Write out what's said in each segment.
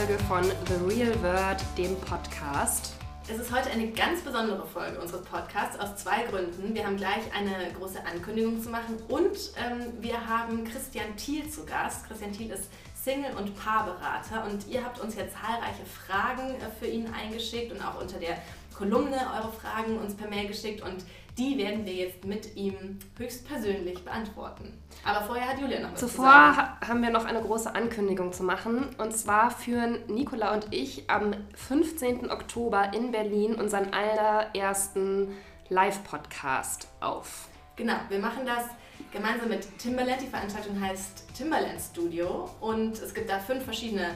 Folge von The Real Word, dem Podcast. Es ist heute eine ganz besondere Folge unseres Podcasts aus zwei Gründen. Wir haben gleich eine große Ankündigung zu machen und ähm, wir haben Christian Thiel zu Gast. Christian Thiel ist Single- und Paarberater und ihr habt uns ja zahlreiche Fragen äh, für ihn eingeschickt und auch unter der Kolumne eure Fragen uns per Mail geschickt und die werden wir jetzt mit ihm höchstpersönlich beantworten. Aber vorher hat Julia noch was Zuvor zu sagen. ha- haben wir noch eine große Ankündigung zu machen. Und zwar führen Nicola und ich am 15. Oktober in Berlin unseren allerersten Live-Podcast auf. Genau, wir machen das gemeinsam mit Timberland. Die Veranstaltung heißt Timberland Studio und es gibt da fünf verschiedene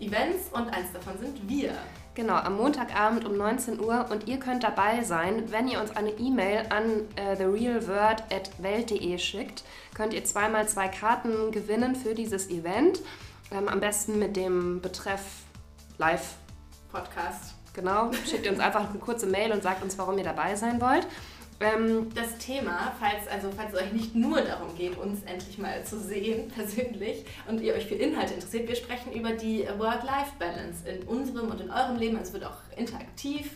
Events und eins davon sind wir. Genau, am Montagabend um 19 Uhr und ihr könnt dabei sein, wenn ihr uns eine E-Mail an äh, therealword.welt.de schickt, könnt ihr zweimal zwei Karten gewinnen für dieses Event. Ähm, am besten mit dem Betreff Live. Podcast. Genau, schickt ihr uns einfach eine kurze Mail und sagt uns, warum ihr dabei sein wollt. Ähm, Das Thema, falls, also, falls es euch nicht nur darum geht, uns endlich mal zu sehen, persönlich, und ihr euch für Inhalte interessiert, wir sprechen über die Work-Life-Balance in unserem und in eurem Leben. Es wird auch interaktiv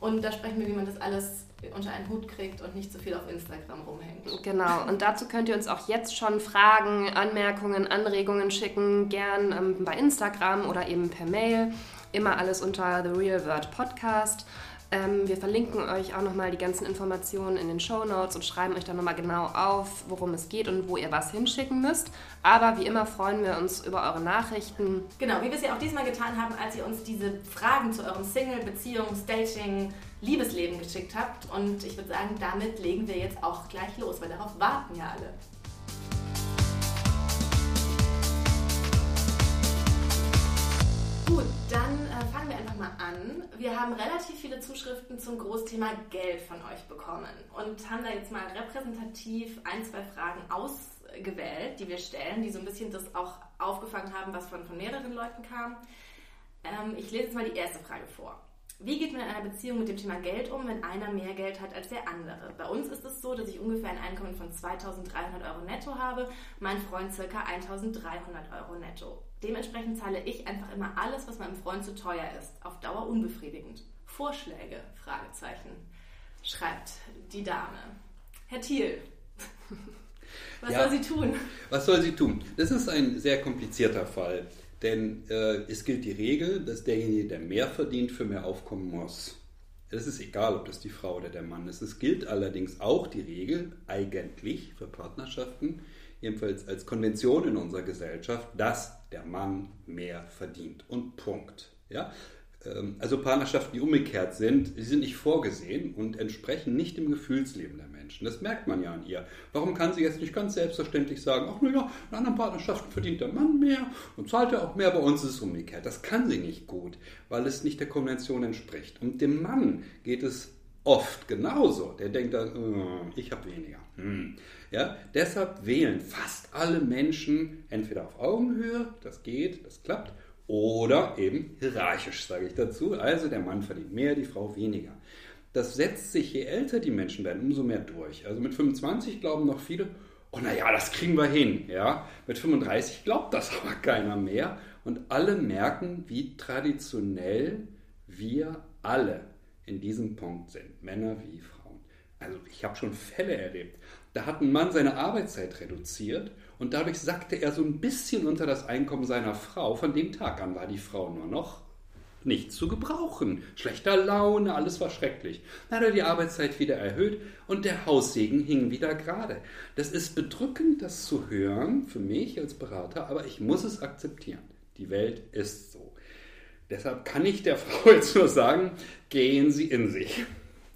und da sprechen wir, wie man das alles unter einen Hut kriegt und nicht so viel auf Instagram rumhängt. Genau, und dazu könnt ihr uns auch jetzt schon Fragen, Anmerkungen, Anregungen schicken, gern ähm, bei Instagram oder eben per Mail. Immer alles unter The Real Word Podcast. Ähm, wir verlinken euch auch nochmal die ganzen Informationen in den Show Notes und schreiben euch dann nochmal genau auf, worum es geht und wo ihr was hinschicken müsst. Aber wie immer freuen wir uns über eure Nachrichten. Genau, wie wir es ja auch diesmal getan haben, als ihr uns diese Fragen zu eurem Single-, Beziehungs-, Dating-, Liebesleben geschickt habt. Und ich würde sagen, damit legen wir jetzt auch gleich los, weil darauf warten ja alle. Dann äh, fangen wir einfach mal an. Wir haben relativ viele Zuschriften zum Großthema Geld von euch bekommen und haben da jetzt mal repräsentativ ein, zwei Fragen ausgewählt, die wir stellen, die so ein bisschen das auch aufgefangen haben, was von, von mehreren Leuten kam. Ähm, ich lese jetzt mal die erste Frage vor. Wie geht man in einer Beziehung mit dem Thema Geld um, wenn einer mehr Geld hat als der andere? Bei uns ist es so, dass ich ungefähr ein Einkommen von 2300 Euro netto habe, mein Freund circa 1300 Euro netto. Dementsprechend zahle ich einfach immer alles, was meinem Freund zu teuer ist. Auf Dauer unbefriedigend. Vorschläge? Fragezeichen. Schreibt die Dame. Herr Thiel, was Ja. soll sie tun? Was soll sie tun? Das ist ein sehr komplizierter Fall, denn äh, es gilt die Regel, dass derjenige, der mehr verdient, für mehr aufkommen muss. Es ist egal, ob das die Frau oder der Mann ist. Es gilt allerdings auch die Regel, eigentlich für Partnerschaften, jedenfalls als Konvention in unserer Gesellschaft, dass der Mann mehr verdient. Und Punkt. Ja? Ähm, Also Partnerschaften, die umgekehrt sind, die sind nicht vorgesehen und entsprechen nicht dem Gefühlsleben der Menschen. Das merkt man ja an ihr. Warum kann sie jetzt nicht ganz selbstverständlich sagen, ach naja, in anderen Partnerschaften verdient der Mann mehr und zahlt er auch mehr, bei uns ist es umgekehrt. Das kann sie nicht gut, weil es nicht der Konvention entspricht. Und dem Mann geht es oft genauso. Der denkt dann, äh, ich habe weniger. Hm. Ja, deshalb wählen fast alle Menschen entweder auf Augenhöhe, das geht, das klappt, oder eben hierarchisch, sage ich dazu. Also der Mann verdient mehr, die Frau weniger. Das setzt sich, je älter die Menschen werden, umso mehr durch. Also mit 25 glauben noch viele, oh naja, das kriegen wir hin. Ja? Mit 35 glaubt das aber keiner mehr. Und alle merken, wie traditionell wir alle in diesem Punkt sind, Männer wie Frauen. Also ich habe schon Fälle erlebt. Da hat ein Mann seine Arbeitszeit reduziert und dadurch sackte er so ein bisschen unter das Einkommen seiner Frau. Von dem Tag an war die Frau nur noch nicht zu gebrauchen. Schlechter Laune, alles war schrecklich. Dann hat er die Arbeitszeit wieder erhöht und der Haussegen hing wieder gerade. Das ist bedrückend, das zu hören, für mich als Berater, aber ich muss es akzeptieren. Die Welt ist so. Deshalb kann ich der Frau jetzt nur sagen, gehen Sie in sich.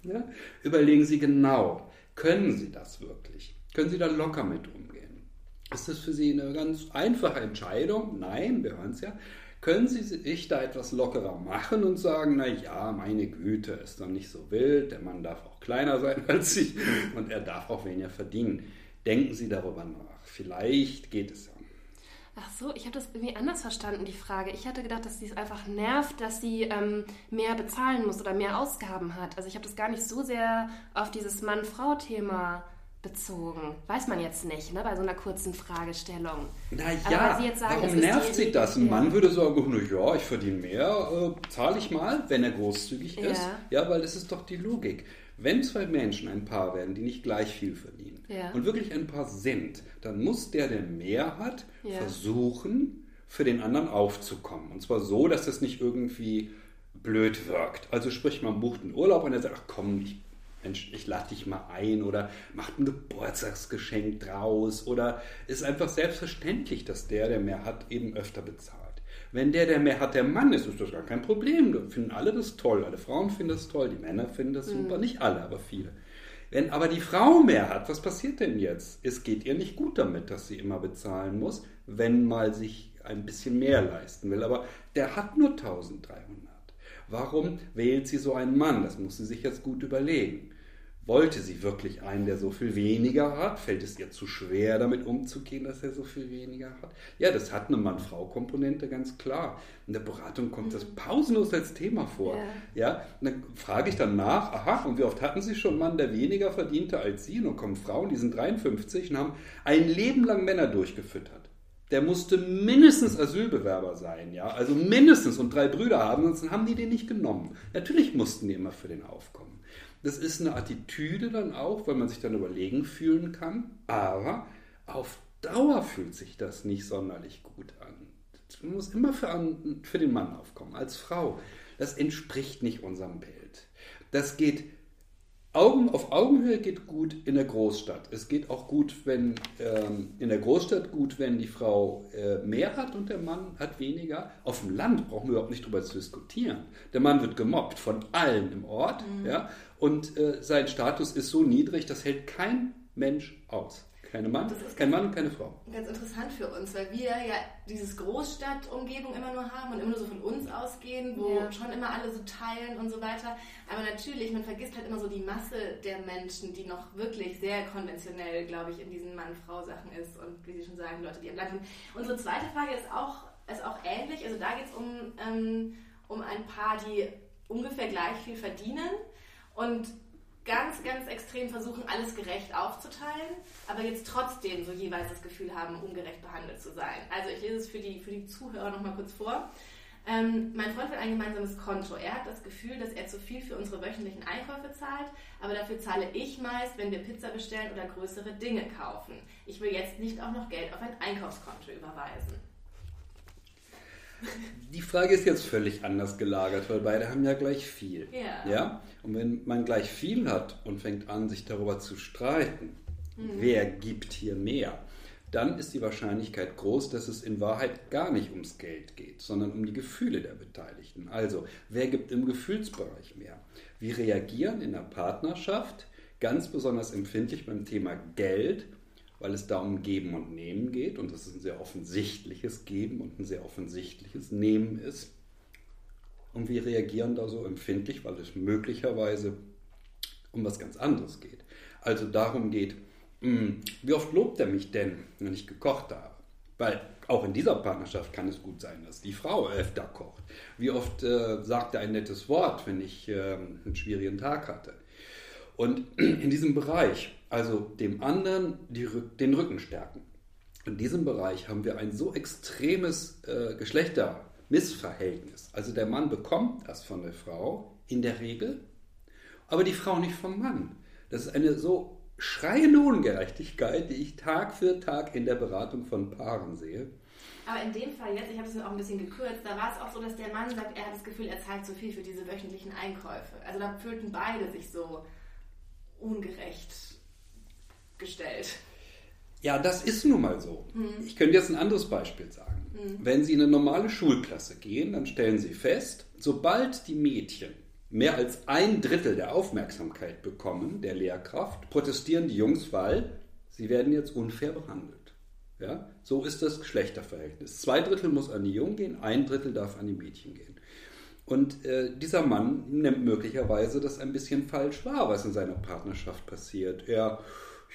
Ja? Überlegen Sie genau, können Sie das wirklich? Können Sie da locker mit umgehen? Ist das für Sie eine ganz einfache Entscheidung? Nein, wir hören es ja. Können Sie sich da etwas lockerer machen und sagen, na ja, meine Güte, ist doch nicht so wild, der Mann darf auch kleiner sein als ich und er darf auch weniger verdienen. Denken Sie darüber nach. Vielleicht geht es ja. Ach so, ich habe das irgendwie anders verstanden, die Frage. Ich hatte gedacht, dass sie es einfach nervt, dass sie ähm, mehr bezahlen muss oder mehr Ausgaben hat. Also ich habe das gar nicht so sehr auf dieses Mann-Frau-Thema bezogen? Weiß man jetzt nicht, ne, bei so einer kurzen Fragestellung. Naja, warum nervt sie das? Ein Mann würde sagen, na ja, ich verdiene mehr, äh, zahle ich mal, wenn er großzügig ist. Ja. ja, weil das ist doch die Logik. Wenn zwei Menschen ein Paar werden, die nicht gleich viel verdienen ja. und wirklich ein Paar sind, dann muss der, der mehr hat, ja. versuchen, für den anderen aufzukommen. Und zwar so, dass das nicht irgendwie blöd wirkt. Also sprich, man bucht einen Urlaub und er sagt, ach komm, ich, Mensch, ich lade dich mal ein oder macht ein Geburtstagsgeschenk draus oder ist einfach selbstverständlich, dass der, der mehr hat, eben öfter bezahlt. Wenn der, der mehr hat, der Mann ist, ist das gar kein Problem. Da finden alle das toll. Alle Frauen finden das toll, die Männer finden das mhm. super. Nicht alle, aber viele. Wenn aber die Frau mehr hat, was passiert denn jetzt? Es geht ihr nicht gut damit, dass sie immer bezahlen muss, wenn mal sich ein bisschen mehr leisten will. Aber der hat nur 1300. Warum wählt sie so einen Mann? Das muss sie sich jetzt gut überlegen. Wollte sie wirklich einen, der so viel weniger hat? Fällt es ihr zu schwer, damit umzugehen, dass er so viel weniger hat? Ja, das hat eine Mann-Frau-Komponente ganz klar. In der Beratung kommt das pausenlos als Thema vor. Ja. ja, dann frage ich dann nach, aha, und wie oft hatten Sie schon einen Mann, der weniger verdiente als Sie? Und dann kommen Frauen, die sind 53 und haben ein Leben lang Männer durchgefüttert der musste mindestens Asylbewerber sein, ja, also mindestens und drei Brüder haben, sonst haben die den nicht genommen. Natürlich mussten die immer für den aufkommen. Das ist eine Attitüde dann auch, weil man sich dann überlegen fühlen kann, aber auf Dauer fühlt sich das nicht sonderlich gut an. Man muss immer für, für den Mann aufkommen, als Frau. Das entspricht nicht unserem Bild. Das geht Augen, auf Augenhöhe geht gut in der Großstadt. Es geht auch gut, wenn ähm, in der Großstadt gut, wenn die Frau äh, mehr hat und der Mann hat weniger. Auf dem Land brauchen wir überhaupt nicht darüber zu diskutieren. Der Mann wird gemobbt von allen im Ort, mhm. ja, und äh, sein Status ist so niedrig, das hält kein Mensch aus. Keine Mann, kein Mann und keine Frau. Ganz interessant für uns, weil wir ja dieses Großstadtumgebung immer nur haben und immer nur so von uns ausgehen, wo ja. schon immer alle so teilen und so weiter. Aber natürlich, man vergisst halt immer so die Masse der Menschen, die noch wirklich sehr konventionell, glaube ich, in diesen Mann-Frau-Sachen ist und wie Sie schon sagen, Leute, die am Land sind. Unsere zweite Frage ist auch, ist auch ähnlich. Also da geht es um, ähm, um ein Paar, die ungefähr gleich viel verdienen und ganz, ganz extrem versuchen, alles gerecht aufzuteilen, aber jetzt trotzdem so jeweils das Gefühl haben, ungerecht behandelt zu sein. Also ich lese es für die, für die Zuhörer nochmal kurz vor. Ähm, mein Freund will ein gemeinsames Konto. Er hat das Gefühl, dass er zu viel für unsere wöchentlichen Einkäufe zahlt, aber dafür zahle ich meist, wenn wir Pizza bestellen oder größere Dinge kaufen. Ich will jetzt nicht auch noch Geld auf ein Einkaufskonto überweisen. Die Frage ist jetzt völlig anders gelagert, weil beide haben ja gleich viel. Ja. ja? Und wenn man gleich viel hat und fängt an, sich darüber zu streiten, mhm. wer gibt hier mehr, dann ist die Wahrscheinlichkeit groß, dass es in Wahrheit gar nicht ums Geld geht, sondern um die Gefühle der Beteiligten. Also, wer gibt im Gefühlsbereich mehr? Wir reagieren in der Partnerschaft ganz besonders empfindlich beim Thema Geld weil es da um Geben und Nehmen geht und das ist ein sehr offensichtliches Geben und ein sehr offensichtliches Nehmen ist. Und wir reagieren da so empfindlich, weil es möglicherweise um was ganz anderes geht. Also darum geht, hm, wie oft lobt er mich denn, wenn ich gekocht habe? Weil auch in dieser Partnerschaft kann es gut sein, dass die Frau öfter kocht. Wie oft äh, sagt er ein nettes Wort, wenn ich äh, einen schwierigen Tag hatte? Und in diesem Bereich also dem anderen die, den Rücken stärken. In diesem Bereich haben wir ein so extremes äh, Geschlechtermissverhältnis. Also der Mann bekommt erst von der Frau in der Regel, aber die Frau nicht vom Mann. Das ist eine so schreiende Ungerechtigkeit, die ich Tag für Tag in der Beratung von Paaren sehe. Aber in dem Fall jetzt, ich habe es auch ein bisschen gekürzt, da war es auch so, dass der Mann sagt, er hat das Gefühl, er zahlt zu viel für diese wöchentlichen Einkäufe. Also da fühlten beide sich so ungerecht gestellt. Ja, das ist nun mal so. Mhm. Ich könnte jetzt ein anderes Beispiel sagen. Mhm. Wenn Sie in eine normale Schulklasse gehen, dann stellen Sie fest, sobald die Mädchen mehr als ein Drittel der Aufmerksamkeit bekommen, der Lehrkraft, protestieren die Jungs, weil sie werden jetzt unfair behandelt. Ja? So ist das Geschlechterverhältnis. Zwei Drittel muss an die Jungen gehen, ein Drittel darf an die Mädchen gehen. Und äh, dieser Mann nimmt möglicherweise das ein bisschen falsch wahr, was in seiner Partnerschaft passiert. Er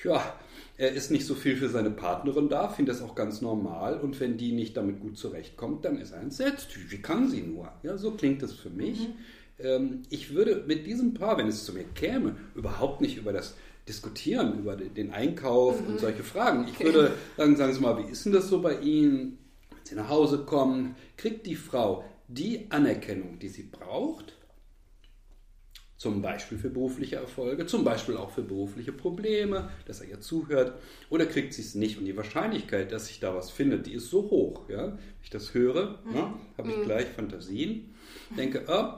ja, er ist nicht so viel für seine Partnerin da, findet das auch ganz normal. Und wenn die nicht damit gut zurechtkommt, dann ist er entsetzt. Wie kann sie nur? Ja, so klingt das für mich. Mhm. Ähm, ich würde mit diesem Paar, wenn es zu mir käme, überhaupt nicht über das diskutieren über den Einkauf mhm. und solche Fragen. Ich würde sagen, sagen Sie mal, wie ist denn das so bei Ihnen? Wenn Sie nach Hause kommen, kriegt die Frau die Anerkennung, die sie braucht? Zum Beispiel für berufliche Erfolge, zum Beispiel auch für berufliche Probleme, dass er ihr zuhört. Oder kriegt sie es nicht? Und die Wahrscheinlichkeit, dass sich da was findet, die ist so hoch. Ja? Wenn ich das höre, mhm. ja, habe ich mhm. gleich Fantasien. Denke, oh,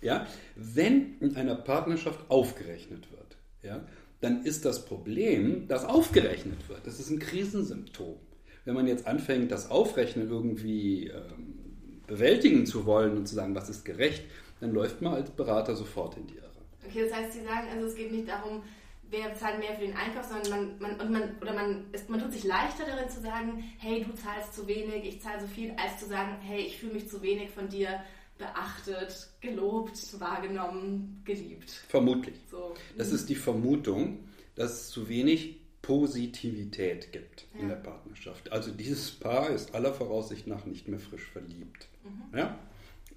ja, wenn in einer Partnerschaft aufgerechnet wird, ja, dann ist das Problem, dass aufgerechnet wird. Das ist ein Krisensymptom. Wenn man jetzt anfängt, das Aufrechnen irgendwie ähm, bewältigen zu wollen und zu sagen, was ist gerecht, dann läuft man als Berater sofort in die Irre. Okay, das heißt, Sie sagen, also es geht nicht darum, wer zahlt mehr für den Einkauf, sondern man, man, und man, oder man, ist, man tut sich leichter darin zu sagen, hey, du zahlst zu wenig, ich zahle so viel, als zu sagen, hey, ich fühle mich zu wenig von dir beachtet, gelobt, wahrgenommen, geliebt. Vermutlich. So. Das ist die Vermutung, dass es zu wenig Positivität gibt ja. in der Partnerschaft. Also dieses Paar ist aller Voraussicht nach nicht mehr frisch verliebt. Mhm. Ja?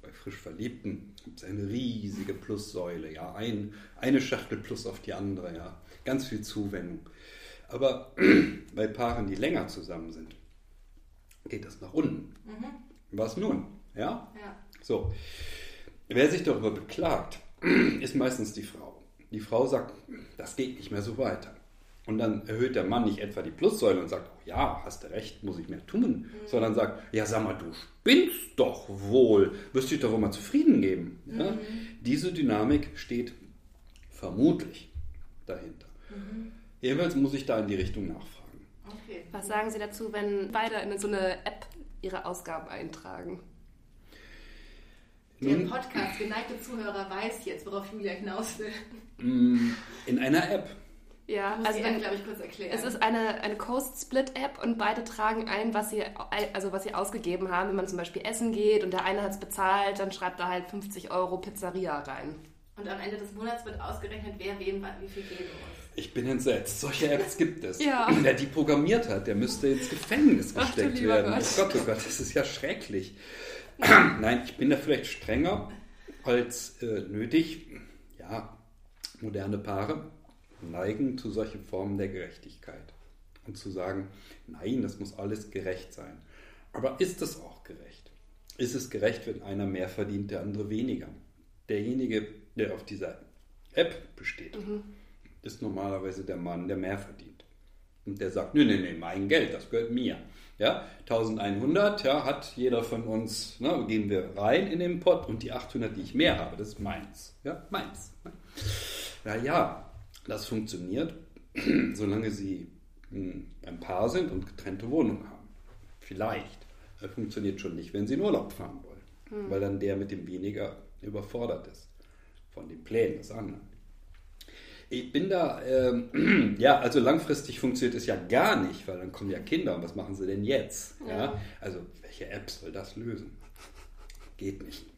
Bei frisch Verliebten gibt es eine riesige Plussäule, ja, ein, eine Schachtel plus auf die andere, ja, ganz viel Zuwendung. Aber bei Paaren, die länger zusammen sind, geht das nach unten. Mhm. Was nun? Ja? ja? So. Wer sich darüber beklagt, ist meistens die Frau. Die Frau sagt, das geht nicht mehr so weiter. Und dann erhöht der Mann nicht etwa die Plussäule und sagt, oh ja, hast du recht, muss ich mehr tun, mhm. sondern sagt, ja, sag mal, du spinnst doch wohl, wirst dich doch immer zufrieden geben. Mhm. Ja? Diese Dynamik steht vermutlich dahinter. Mhm. Jedenfalls muss ich da in die Richtung nachfragen. Okay. Was sagen Sie dazu, wenn beide in so eine App ihre Ausgaben eintragen? Der Podcast, geneigte Zuhörer, weiß jetzt, worauf Julia hinaus will. Mm, in einer App. Ja, also glaube ich, kurz erklären. Es ist eine, eine Coast-Split-App und beide tragen ein, was sie, also was sie ausgegeben haben. Wenn man zum Beispiel essen geht und der eine hat es bezahlt, dann schreibt er halt 50 Euro Pizzeria rein. Und am Ende des Monats wird ausgerechnet, wer wem wie viel geben muss. Ich bin entsetzt. Solche Apps gibt es. ja. Wer die programmiert hat, der müsste ins Gefängnis gesteckt Ach, werden. Gott. Oh Gott, oh Gott, das ist ja schrecklich. Nein, ich bin da vielleicht strenger als äh, nötig. Ja, moderne Paare neigen zu solchen Formen der Gerechtigkeit. Und zu sagen, nein, das muss alles gerecht sein. Aber ist es auch gerecht? Ist es gerecht, wenn einer mehr verdient, der andere weniger? Derjenige, der auf dieser App besteht, mhm. ist normalerweise der Mann, der mehr verdient. Und der sagt, nee, nee, nee, mein Geld, das gehört mir. Ja, 1100 ja, hat jeder von uns, ne, gehen wir rein in den Pott und die 800, die ich mehr habe, das ist meins. Ja, meins. Ja, ja, das funktioniert, solange sie hm, ein Paar sind und getrennte Wohnungen haben. Vielleicht. Das funktioniert schon nicht, wenn sie in Urlaub fahren wollen, hm. weil dann der mit dem weniger überfordert ist von den Plänen des anderen. Ich bin da, ähm, ja, also langfristig funktioniert es ja gar nicht, weil dann kommen ja Kinder und was machen sie denn jetzt? Ja. ja? Also, welche App soll das lösen? Geht nicht.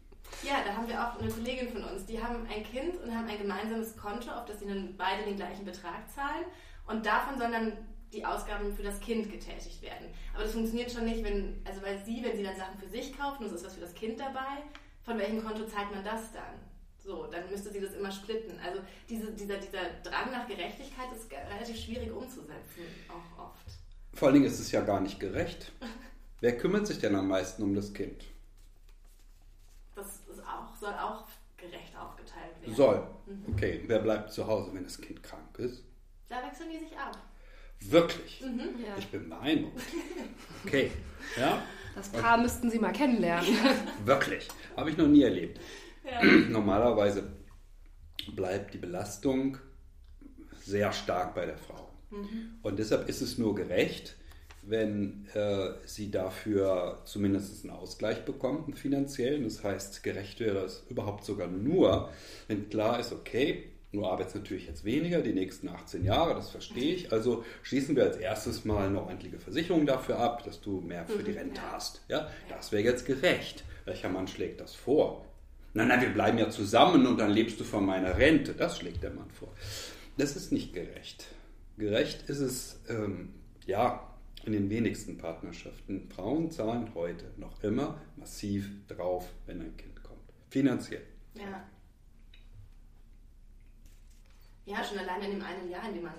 Ja, da haben wir auch eine Kollegin von uns, die haben ein Kind und haben ein gemeinsames Konto, auf das sie dann beide den gleichen Betrag zahlen. Und davon sollen dann die Ausgaben für das Kind getätigt werden. Aber das funktioniert schon nicht, wenn, also weil sie, wenn sie dann Sachen für sich kaufen, es ist was für das Kind dabei, von welchem Konto zahlt man das dann? So, dann müsste sie das immer splitten. Also diese, dieser, dieser Drang nach Gerechtigkeit ist relativ schwierig umzusetzen, auch oft. Vor allen Dingen ist es ja gar nicht gerecht. Wer kümmert sich denn am meisten um das Kind? Soll auch gerecht aufgeteilt werden. Soll. Mhm. Okay, wer bleibt zu Hause, wenn das Kind krank ist? Da wechseln die sich ab. Wirklich? Mhm, ja. Ich bin beeindruckt. Okay. Ja? Das Paar okay. müssten Sie mal kennenlernen. Wirklich. Habe ich noch nie erlebt. Ja. Normalerweise bleibt die Belastung sehr stark bei der Frau. Mhm. Und deshalb ist es nur gerecht, wenn äh, sie dafür zumindest einen Ausgleich bekommt, einen finanziellen. Das heißt, gerecht wäre das überhaupt sogar nur, wenn klar ist, okay, du arbeitest natürlich jetzt weniger, die nächsten 18 Jahre, das verstehe ich. Also schließen wir als erstes mal eine ordentliche Versicherung dafür ab, dass du mehr für die mhm, Rente hast. Ja, das wäre jetzt gerecht. Welcher Mann schlägt das vor? Nein, nein, wir bleiben ja zusammen und dann lebst du von meiner Rente. Das schlägt der Mann vor. Das ist nicht gerecht. Gerecht ist es, ähm, ja, in den wenigsten Partnerschaften. Frauen zahlen heute noch immer massiv drauf, wenn ein Kind kommt. Finanziell. Ja. Ja, schon alleine in dem einen Jahr, in dem man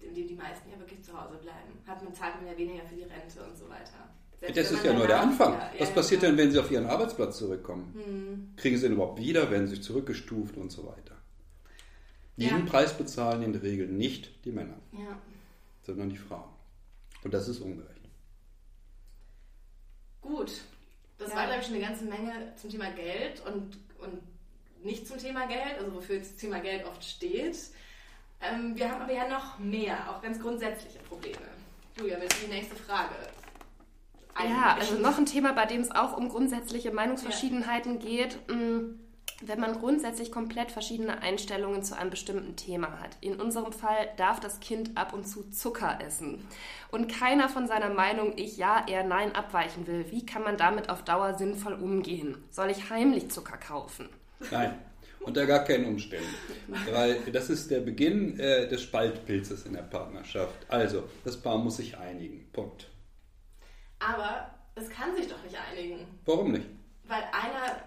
in dem die meisten ja wirklich zu Hause bleiben, hat man zahlt man ja weniger für die Rente und so weiter. Selbst das ist ja nur der Anfang. Wieder, Was ja, passiert ja. denn, wenn sie auf ihren Arbeitsplatz zurückkommen? Hm. Kriegen sie ihn überhaupt wieder? Werden sie zurückgestuft und so weiter? Diesen ja. Preis bezahlen in der Regel nicht die Männer, sondern die Frauen. Und das ist ungerecht. Gut, das war, glaube ich, schon eine ganze Menge zum Thema Geld und, und nicht zum Thema Geld, also wofür das Thema Geld oft steht. Ähm, wir haben aber ja noch mehr, auch ganz grundsätzliche Probleme. Julia, willst du die nächste Frage? Ja, also noch ein Thema, bei dem es auch um grundsätzliche Meinungsverschiedenheiten ja. geht. Mm, wenn man grundsätzlich komplett verschiedene Einstellungen zu einem bestimmten Thema hat. In unserem Fall darf das Kind ab und zu Zucker essen. Und keiner von seiner Meinung ich ja, er nein abweichen will. Wie kann man damit auf Dauer sinnvoll umgehen? Soll ich heimlich Zucker kaufen? Nein. Unter gar keinen Umständen. Weil das ist der Beginn äh, des Spaltpilzes in der Partnerschaft. Also, das Paar muss sich einigen. Punkt. Aber es kann sich doch nicht einigen. Warum nicht? Weil einer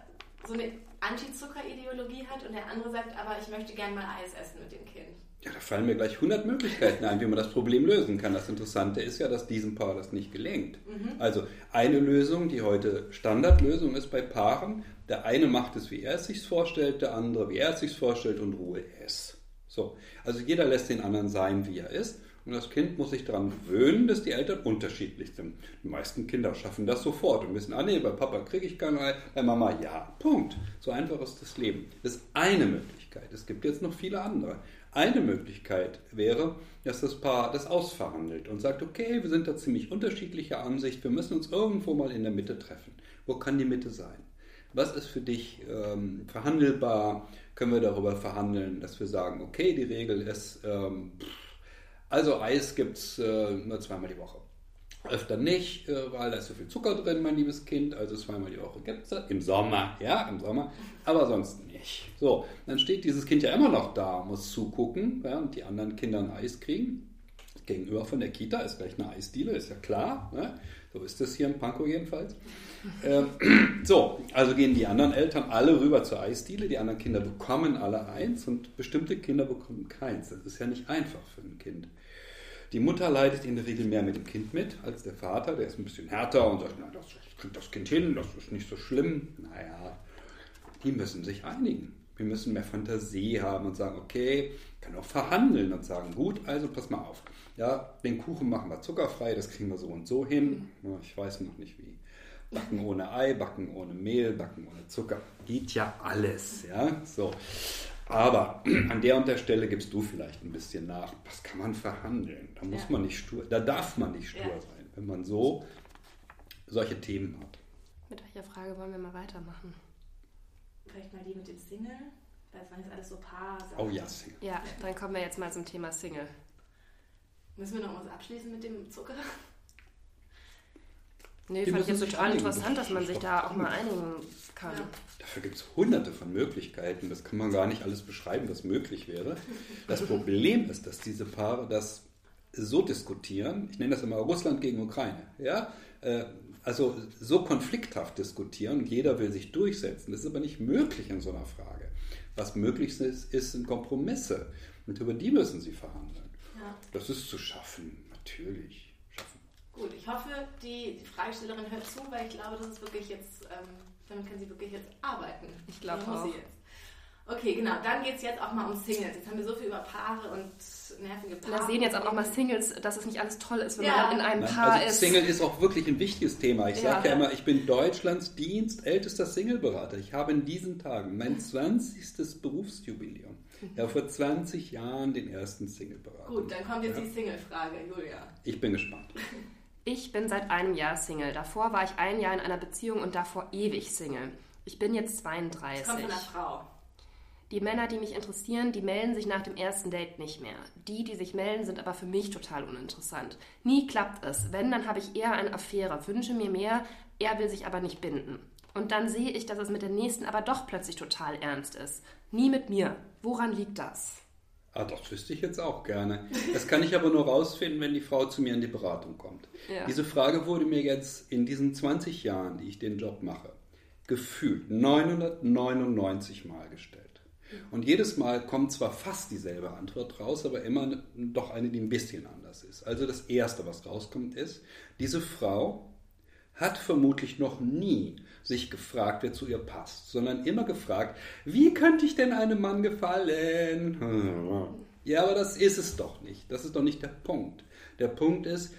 so eine Anti-Zucker-Ideologie hat und der andere sagt, aber ich möchte gerne mal Eis essen mit dem Kind. Ja, da fallen mir gleich 100 Möglichkeiten ein, wie man das Problem lösen kann. Das Interessante ist ja, dass diesem Paar das nicht gelingt. Mhm. Also eine Lösung, die heute Standardlösung ist bei Paaren, der eine macht es, wie er es sich vorstellt, der andere, wie er es sich vorstellt und Ruhe es. So. Also jeder lässt den anderen sein, wie er ist. Und das Kind muss sich daran gewöhnen, dass die Eltern unterschiedlich sind. Die meisten Kinder schaffen das sofort und wissen, ah nee, bei Papa kriege ich keinen Ei, bei Mama ja. Punkt. So einfach ist das Leben. Das ist eine Möglichkeit. Es gibt jetzt noch viele andere. Eine Möglichkeit wäre, dass das Paar das ausverhandelt und sagt, okay, wir sind da ziemlich unterschiedlicher Ansicht, wir müssen uns irgendwo mal in der Mitte treffen. Wo kann die Mitte sein? Was ist für dich ähm, verhandelbar? Können wir darüber verhandeln, dass wir sagen, okay, die Regel ist, ähm, also Eis gibt es äh, nur zweimal die Woche. Öfter nicht, äh, weil da ist so viel Zucker drin, mein liebes Kind. Also zweimal die Woche gibt es Im Sommer, ja, im Sommer. Aber sonst nicht. So, dann steht dieses Kind ja immer noch da, muss zugucken ja, und die anderen Kinder ein Eis kriegen. Gegenüber von der Kita ist gleich eine Eisdiele, ist ja klar. Ne? So ist das hier in Pankow jedenfalls. Ähm, so, also gehen die anderen Eltern alle rüber zur Eisdiele. Die anderen Kinder bekommen alle eins und bestimmte Kinder bekommen keins. Das ist ja nicht einfach für ein Kind. Die Mutter leidet in der Regel mehr mit dem Kind mit als der Vater. Der ist ein bisschen härter und sagt, na, das kriegt das Kind hin, das ist nicht so schlimm. Naja, die müssen sich einigen. Wir müssen mehr Fantasie haben und sagen, okay, kann auch verhandeln und sagen, gut, also pass mal auf. Ja, den Kuchen machen wir zuckerfrei, das kriegen wir so und so hin. Ja, ich weiß noch nicht wie. Backen ohne Ei, backen ohne Mehl, backen ohne Zucker. Geht ja alles, ja. So. Aber an der und der Stelle gibst du vielleicht ein bisschen nach. Was kann man verhandeln? Da muss ja. man nicht stur, da darf man nicht stur ja. sein, wenn man so solche Themen hat. Mit welcher Frage wollen wir mal weitermachen? Vielleicht mal die mit dem Single, weil es waren jetzt alles so Paar. Oh ja, Single. Ja, dann kommen wir jetzt mal zum Thema Single. Müssen wir noch was abschließen mit dem Zucker? Nee, fand ich jetzt total interessant, dass man sich da auch mal einigen kann. Ja. Dafür gibt es hunderte von Möglichkeiten. Das kann man gar nicht alles beschreiben, was möglich wäre. Das Problem ist, dass diese Paare das so diskutieren, ich nenne das immer Russland gegen Ukraine, ja, äh, also so konflikthaft diskutieren und jeder will sich durchsetzen. Das ist aber nicht möglich in so einer Frage. Was möglich ist, ist sind Kompromisse und über die müssen sie verhandeln. Ja. Das ist zu schaffen, natürlich. Schaffen. Gut, ich hoffe, die, die Fragestellerin hört zu, weil ich glaube, das ist wirklich jetzt, ähm, damit kann sie wirklich jetzt arbeiten. Ich glaube auch. Okay, genau. Dann geht es jetzt auch mal um Singles. Jetzt haben wir so viel über Paare und nervige Paare. Wir sehen jetzt auch noch mal Singles, dass es nicht alles toll ist, wenn ja. man in einem Nein, Paar also ist. Single ist auch wirklich ein wichtiges Thema. Ich ja. sage ja immer, ich bin Deutschlands dienstältester Singleberater. Ich habe in diesen Tagen mein 20. Berufsjubiläum. Ja, vor 20 Jahren den ersten Singleberater. Gut, dann kommt jetzt ja. die Single-Frage, Julia. Ich bin gespannt. Ich bin seit einem Jahr Single. Davor war ich ein Jahr in einer Beziehung und davor ewig Single. Ich bin jetzt 32. Das kommt von einer Frau. Die Männer, die mich interessieren, die melden sich nach dem ersten Date nicht mehr. Die, die sich melden, sind aber für mich total uninteressant. Nie klappt es. Wenn, dann habe ich eher eine Affäre, wünsche mir mehr, er will sich aber nicht binden. Und dann sehe ich, dass es mit der nächsten aber doch plötzlich total ernst ist. Nie mit mir. Woran liegt das? Ah, das wüsste ich jetzt auch gerne. Das kann ich aber nur rausfinden, wenn die Frau zu mir in die Beratung kommt. Ja. Diese Frage wurde mir jetzt in diesen 20 Jahren, die ich den Job mache, gefühlt 999 Mal gestellt. Und jedes Mal kommt zwar fast dieselbe Antwort raus, aber immer doch eine, die ein bisschen anders ist. Also das Erste, was rauskommt, ist, diese Frau hat vermutlich noch nie sich gefragt, wer zu ihr passt, sondern immer gefragt, wie könnte ich denn einem Mann gefallen? Ja, aber das ist es doch nicht. Das ist doch nicht der Punkt. Der Punkt ist,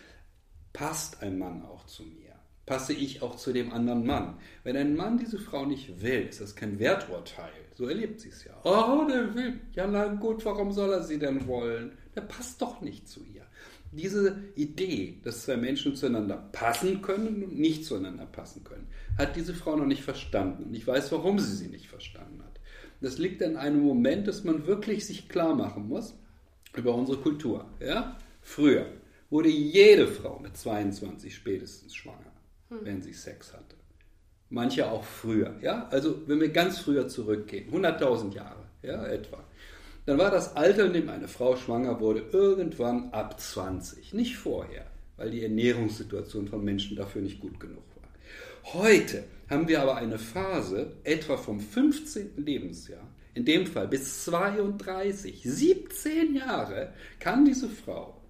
passt ein Mann auch zu mir? Passe ich auch zu dem anderen Mann? Wenn ein Mann diese Frau nicht will, ist das kein Werturteil. So erlebt sie es ja. Oh, der will. Ja, na gut, warum soll er sie denn wollen? Der passt doch nicht zu ihr. Diese Idee, dass zwei Menschen zueinander passen können und nicht zueinander passen können, hat diese Frau noch nicht verstanden. Und ich weiß, warum sie sie nicht verstanden hat. Das liegt an einem Moment, dass man wirklich sich klar machen muss über unsere Kultur. Ja? Früher wurde jede Frau mit 22 spätestens schwanger, hm. wenn sie Sex hatte. Manche auch früher. Ja? Also wenn wir ganz früher zurückgehen, 100.000 Jahre ja, etwa, dann war das Alter, in dem eine Frau schwanger wurde, irgendwann ab 20, nicht vorher, weil die Ernährungssituation von Menschen dafür nicht gut genug war. Heute haben wir aber eine Phase, etwa vom 15. Lebensjahr, in dem Fall bis 32, 17 Jahre, kann diese Frau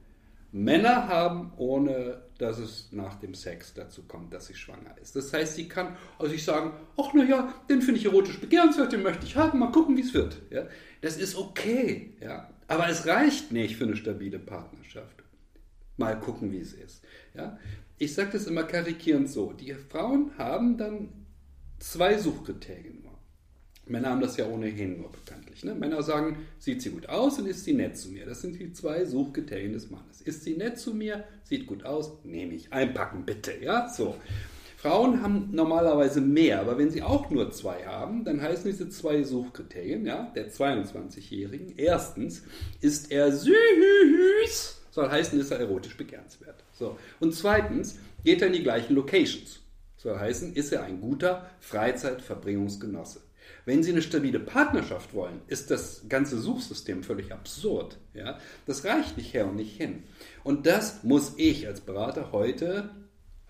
Männer haben, ohne dass es nach dem Sex dazu kommt, dass sie schwanger ist. Das heißt, sie kann also sich sagen, ach naja, den finde ich erotisch begehrenswert, den möchte ich haben, mal gucken, wie es wird. Ja, das ist okay, ja, aber es reicht nicht für eine stabile Partnerschaft. Mal gucken, wie es ist. Ja. Ich sage das immer karikierend so, die Frauen haben dann zwei Suchkriterien Männer haben das ja ohnehin nur bekanntlich. Ne? Männer sagen, sieht sie gut aus und ist sie nett zu mir. Das sind die zwei Suchkriterien des Mannes. Ist sie nett zu mir, sieht gut aus, nehme ich. Einpacken bitte, ja, so. Frauen haben normalerweise mehr, aber wenn sie auch nur zwei haben, dann heißen diese zwei Suchkriterien, ja, der 22-Jährigen. Erstens, ist er süß, soll heißen, ist er erotisch begehrenswert. So. Und zweitens, geht er in die gleichen Locations. Soll heißen, ist er ein guter Freizeitverbringungsgenosse. Wenn Sie eine stabile Partnerschaft wollen, ist das ganze Suchsystem völlig absurd. Ja? Das reicht nicht her und nicht hin. Und das muss ich als Berater heute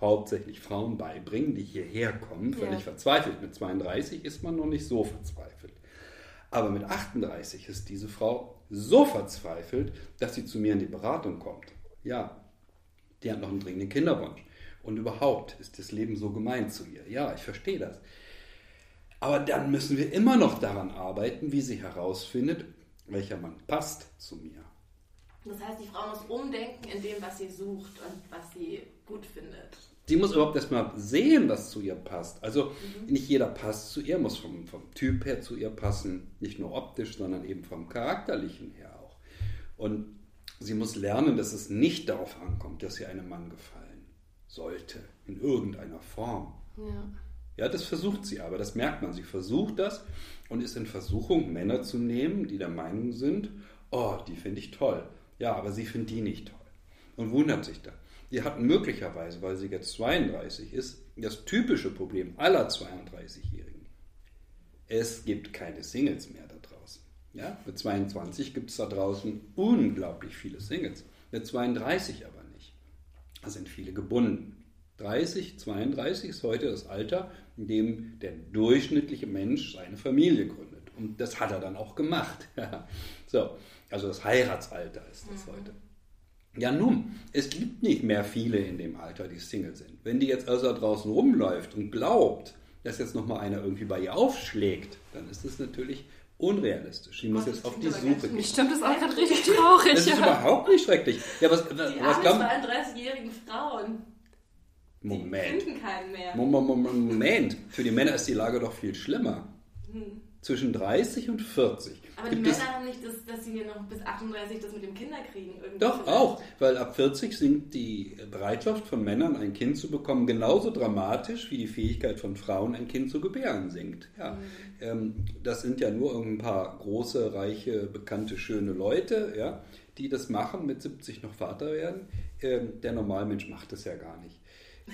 hauptsächlich Frauen beibringen, die hierher kommen, völlig ja. verzweifelt. Mit 32 ist man noch nicht so verzweifelt. Aber mit 38 ist diese Frau so verzweifelt, dass sie zu mir in die Beratung kommt. Ja, die hat noch einen dringenden Kinderwunsch. Und überhaupt ist das Leben so gemein zu ihr. Ja, ich verstehe das. Aber dann müssen wir immer noch daran arbeiten, wie sie herausfindet, welcher Mann passt zu mir. Das heißt, die Frau muss umdenken in dem, was sie sucht und was sie gut findet. Sie muss überhaupt erstmal sehen, was zu ihr passt. Also mhm. nicht jeder passt zu ihr, muss vom, vom Typ her zu ihr passen, nicht nur optisch, sondern eben vom charakterlichen her auch. Und sie muss lernen, dass es nicht darauf ankommt, dass ihr einem Mann gefallen sollte, in irgendeiner Form. Ja. Ja, das versucht sie aber, das merkt man. Sie versucht das und ist in Versuchung, Männer zu nehmen, die der Meinung sind, oh, die finde ich toll. Ja, aber sie findet die nicht toll. Und wundert sich da. Die hat möglicherweise, weil sie jetzt 32 ist, das typische Problem aller 32-Jährigen. Es gibt keine Singles mehr da draußen. Ja? Mit 22 gibt es da draußen unglaublich viele Singles. Mit 32 aber nicht. Da sind viele gebunden. 30, 32 ist heute das Alter, in dem der durchschnittliche Mensch seine Familie gründet. Und das hat er dann auch gemacht. so, also das Heiratsalter ist das mhm. heute. Ja, nun, es gibt nicht mehr viele in dem Alter, die Single sind. Wenn die jetzt also da draußen rumläuft und glaubt, dass jetzt nochmal einer irgendwie bei ihr aufschlägt, dann ist das natürlich unrealistisch. Sie muss jetzt auf die Suche gehen. Stimmt, das ist auch gerade richtig traurig. Das ist ja. überhaupt nicht schrecklich. Ja, was, die was, was 32-jährigen Frauen. Moment. Die finden keinen mehr. Moment, für die Männer ist die Lage doch viel schlimmer. Hm. Zwischen 30 und 40. Aber die Männer haben nicht, das, dass sie hier noch bis 38 das mit dem Kinderkriegen irgendwie. Doch, vielleicht. auch, weil ab 40 sinkt die Bereitschaft von Männern, ein Kind zu bekommen, genauso dramatisch, wie die Fähigkeit von Frauen, ein Kind zu gebären, sinkt. Ja. Mhm. Ähm, das sind ja nur ein paar große, reiche, bekannte, schöne Leute, ja, die das machen, mit 70 noch Vater werden. Ähm, der Normalmensch macht das ja gar nicht.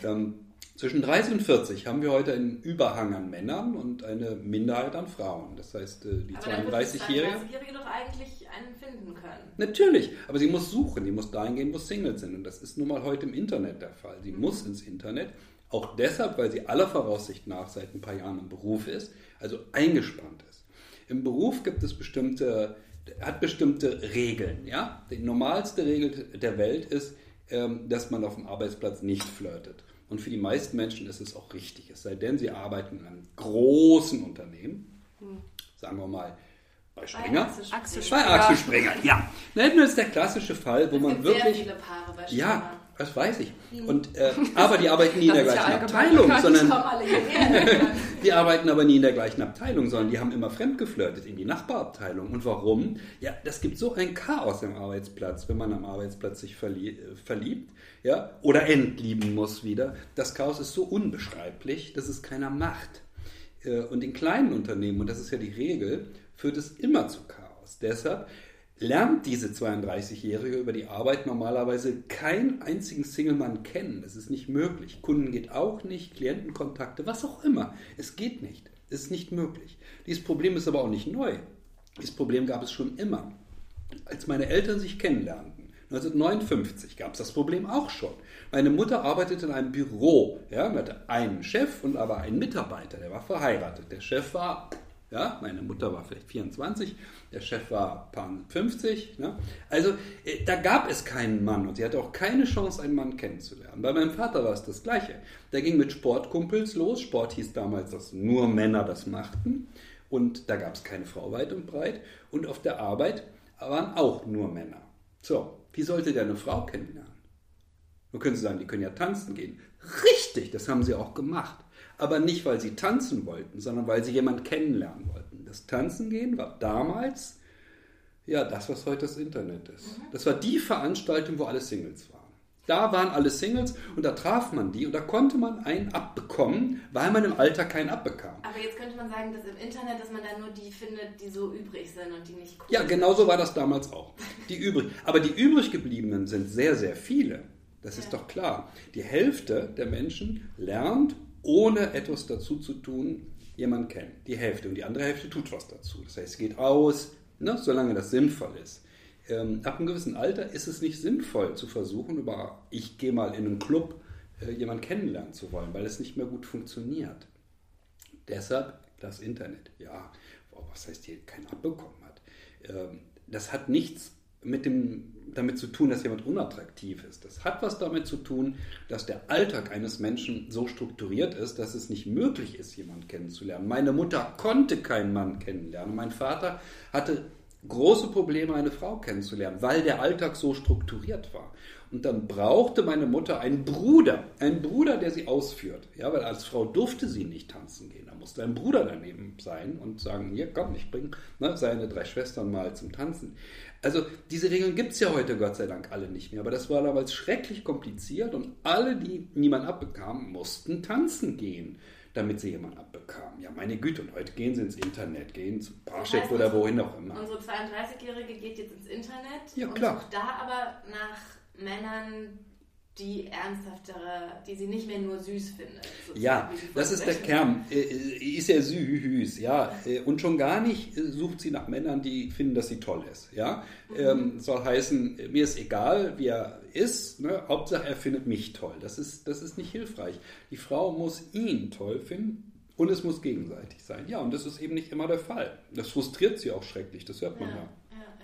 Ähm, zwischen 30 und 40 haben wir heute einen Überhang an Männern und eine Minderheit an Frauen. Das heißt, äh, die 32-Jährige. 32-Jährige doch eigentlich einen finden können. Natürlich, aber sie muss suchen, die muss dahin gehen, wo Singles sind. Und das ist nun mal heute im Internet der Fall. Sie mhm. muss ins Internet, auch deshalb, weil sie aller Voraussicht nach seit ein paar Jahren im Beruf ist, also eingespannt ist. Im Beruf gibt es bestimmte, hat bestimmte Regeln. Ja? Die normalste Regel der Welt ist, dass man auf dem Arbeitsplatz nicht flirtet. Und für die meisten Menschen ist es auch richtig. Es sei denn, sie arbeiten in einem großen Unternehmen, sagen wir mal bei Springer. Bei Axel Springer, ja. Nein, das ist der klassische Fall, wo Es man gibt sehr wirklich. viele Paare bei Ja, Springer. Das weiß ich. Und, äh, aber die arbeiten nie in der ja gleichen allgemein Abteilung, sondern die arbeiten aber nie in der gleichen Abteilung, sondern die haben immer fremdgeflirtet in die Nachbarabteilung. Und warum? Ja, das gibt so ein Chaos am Arbeitsplatz, wenn man am Arbeitsplatz sich äh, verliebt ja, oder entlieben muss wieder. Das Chaos ist so unbeschreiblich, dass es keiner macht. Äh, Und in kleinen Unternehmen, und das ist ja die Regel, führt es immer zu Chaos. Deshalb lernt diese 32-Jährige über die Arbeit normalerweise keinen einzigen Single-Mann kennen. Das ist nicht möglich. Kunden geht auch nicht, Klientenkontakte, was auch immer. Es geht nicht. Es ist nicht möglich. Dieses Problem ist aber auch nicht neu. Dieses Problem gab es schon immer. Als meine Eltern sich kennenlernten, 1959 gab es das Problem auch schon. Meine Mutter arbeitete in einem Büro, ja, hatte einen Chef und aber einen Mitarbeiter, der war verheiratet. Der Chef war, ja, meine Mutter war vielleicht 24, der Chef war paar 50. Ne? Also äh, da gab es keinen Mann und sie hatte auch keine Chance, einen Mann kennenzulernen. Bei meinem Vater war es das Gleiche. Der ging mit Sportkumpels los. Sport hieß damals, dass nur Männer das machten. Und da gab es keine Frau weit und breit. Und auf der Arbeit waren auch nur Männer. So, wie sollte der eine Frau kennenlernen? Nun können Sie sagen, die können ja tanzen gehen. Richtig, das haben sie auch gemacht. Aber nicht, weil sie tanzen wollten, sondern weil sie jemanden kennenlernen wollten. Das Tanzen gehen war damals ja das, was heute das Internet ist. Das war die Veranstaltung, wo alle Singles waren. Da waren alle Singles und da traf man die und da konnte man einen abbekommen, weil man im Alter keinen abbekam. Aber jetzt könnte man sagen, dass im Internet, dass man da nur die findet, die so übrig sind und die nicht cool Ja, genau so war das damals auch. Die übrig, aber die übrig gebliebenen sind sehr, sehr viele. Das ist Ja. doch klar. Die Hälfte der Menschen lernt, ohne etwas dazu zu tun, jemanden kennen. Die Hälfte. Und die andere Hälfte tut was dazu. Das heißt, es geht aus, ne, solange das sinnvoll ist. Ähm, ab einem gewissen Alter ist es nicht sinnvoll zu versuchen, über ich gehe mal in einen Club äh, jemanden kennenlernen zu wollen, weil es nicht mehr gut funktioniert. Deshalb das Internet. Ja, was heißt hier kein abbekommen hat? Ähm, das hat nichts mit dem, damit zu tun, dass jemand unattraktiv ist. Das hat was damit zu tun, dass der Alltag eines Menschen so strukturiert ist, dass es nicht möglich ist, jemanden kennenzulernen. Meine Mutter konnte keinen Mann kennenlernen. Mein Vater hatte große Probleme, eine Frau kennenzulernen, weil der Alltag so strukturiert war. Und dann brauchte meine Mutter einen Bruder, einen Bruder, der sie ausführt. Ja, weil als Frau durfte sie nicht tanzen gehen. Da musste ein Bruder daneben sein und sagen, hier komm, ich bringe ne, seine drei Schwestern mal zum Tanzen. Also diese Regeln gibt es ja heute Gott sei Dank alle nicht mehr. Aber das war damals schrecklich kompliziert und alle, die niemand abbekamen, mussten tanzen gehen damit sie jemanden abbekamen. Ja, meine Güte, und heute gehen sie ins Internet, gehen zu Parship heißt, oder wohin auch immer. Unsere 32-Jährige geht jetzt ins Internet Ja, und klar. sucht da aber nach Männern, die ernsthaftere, die sie nicht mehr nur süß findet. Ja, das ist der Kern. Äh, äh, Ist ja süß, ja. Äh, Und schon gar nicht sucht sie nach Männern, die finden, dass sie toll ist, ja. Ähm, soll heißen, mir ist egal, wie er ist, ne? Hauptsache er findet mich toll. Das ist, das ist nicht hilfreich. Die Frau muss ihn toll finden und es muss gegenseitig sein. Ja, und das ist eben nicht immer der Fall. Das frustriert sie auch schrecklich, das hört man ja. Ja,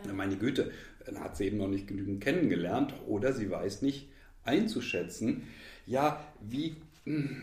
ja, ja. meine Güte, dann hat sie eben noch nicht genügend kennengelernt oder sie weiß nicht einzuschätzen, ja, wie, hm,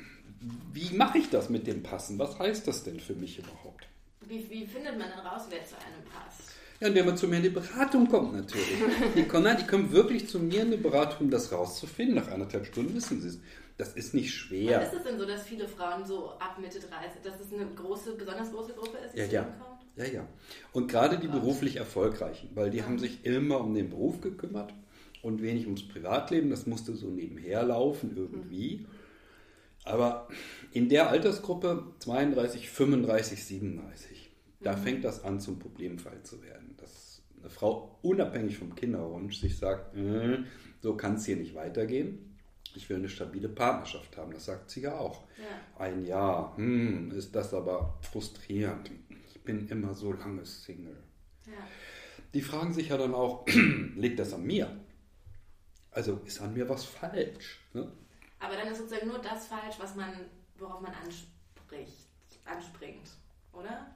wie mache ich das mit dem Passen? Was heißt das denn für mich überhaupt? Wie, wie findet man denn raus, wer zu einem passt? Ja, indem man zu mir in die Beratung kommt natürlich. Die kommen, die kommen wirklich zu mir in die Beratung, um das rauszufinden. Nach anderthalb Stunden wissen sie es. Das ist nicht schwer. ist es denn so, dass viele Frauen so ab Mitte 30, dass es eine große, besonders große Gruppe ist, die Ja, ja. Kommt? Ja, ja. Und gerade die beruflich Erfolgreichen, weil die haben sich immer um den Beruf gekümmert und wenig ums Privatleben. Das musste so nebenher laufen irgendwie. Aber in der Altersgruppe 32, 35, 37, da fängt das an zum Problemfall zu werden. Dass eine Frau unabhängig vom Kinderwunsch sich sagt, äh, so kann es hier nicht weitergehen. Ich will eine stabile Partnerschaft haben. Das sagt sie ja auch. Ja. Ein Jahr, hm, ist das aber frustrierend. Ich bin immer so lange Single. Ja. Die fragen sich ja dann auch, liegt das an mir? Also ist an mir was falsch? Ne? Aber dann ist sozusagen nur das falsch, was man, worauf man anspricht, anspringt, oder?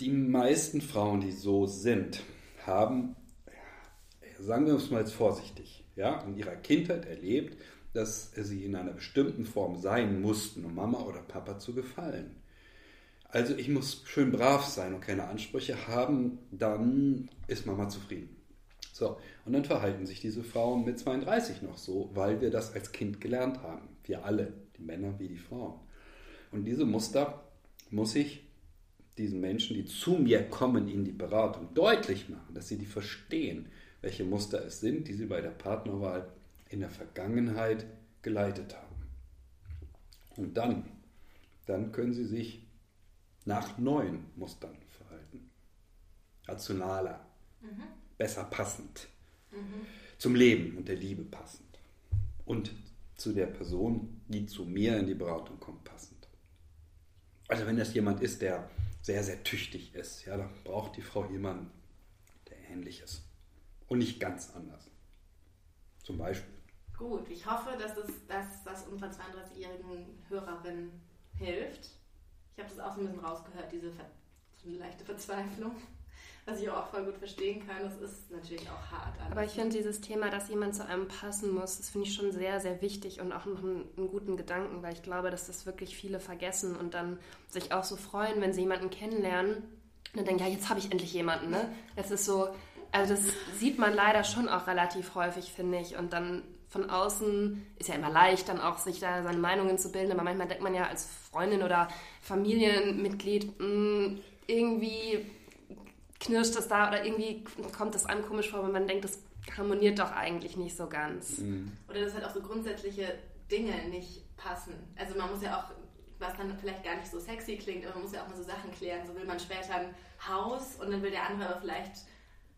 Die meisten Frauen, die so sind, haben, sagen wir es mal jetzt vorsichtig, ja, in ihrer Kindheit erlebt, dass sie in einer bestimmten Form sein mussten, um Mama oder Papa zu gefallen. Also ich muss schön brav sein und keine Ansprüche haben, dann ist Mama zufrieden. So, und dann verhalten sich diese Frauen mit 32 noch so, weil wir das als Kind gelernt haben. Wir alle, die Männer wie die Frauen. Und diese Muster muss ich diesen Menschen, die zu mir kommen in die Beratung, deutlich machen, dass sie die verstehen, welche Muster es sind, die sie bei der Partnerwahl in der Vergangenheit geleitet haben. Und dann, dann können sie sich nach neuen Mustern verhalten. Rationaler, mhm. Besser passend, mhm. zum Leben und der Liebe passend. Und zu der Person, die zu mir in die Beratung kommt, passend. Also wenn das jemand ist, der sehr, sehr tüchtig ist, ja, dann braucht die Frau jemanden, der ähnlich ist. Und nicht ganz anders. Zum Beispiel. Gut, ich hoffe, dass es dass das unserer 32-jährigen Hörerin hilft. Ich habe das auch so ein bisschen rausgehört, diese Ver so eine leichte Verzweiflung. Was ich auch voll gut verstehen kann, das ist natürlich auch hart. Aber ich finde dieses Thema, dass jemand zu einem passen muss, das finde ich schon sehr, sehr wichtig und auch noch einen, einen, guten Gedanken, weil ich glaube, dass das wirklich viele vergessen und dann sich auch so freuen, wenn sie jemanden kennenlernen und dann denken, ja, jetzt habe ich endlich jemanden. Ne? Es ist so, also das sieht man leider schon auch relativ häufig, finde ich. Und dann von außen ist ja immer leicht, dann auch sich da seine Meinungen zu bilden, aber manchmal denkt man ja als Freundin oder Familienmitglied, mh, hm, irgendwie knirscht es da oder irgendwie kommt das einem komisch vor, wenn man denkt, das harmoniert doch eigentlich nicht so ganz. Mhm. Oder dass halt auch so grundsätzliche Dinge nicht passen. Also man muss ja auch, was dann vielleicht gar nicht so sexy klingt, aber man muss ja auch mal so Sachen klären. So will man später ein Haus und dann will der andere aber vielleicht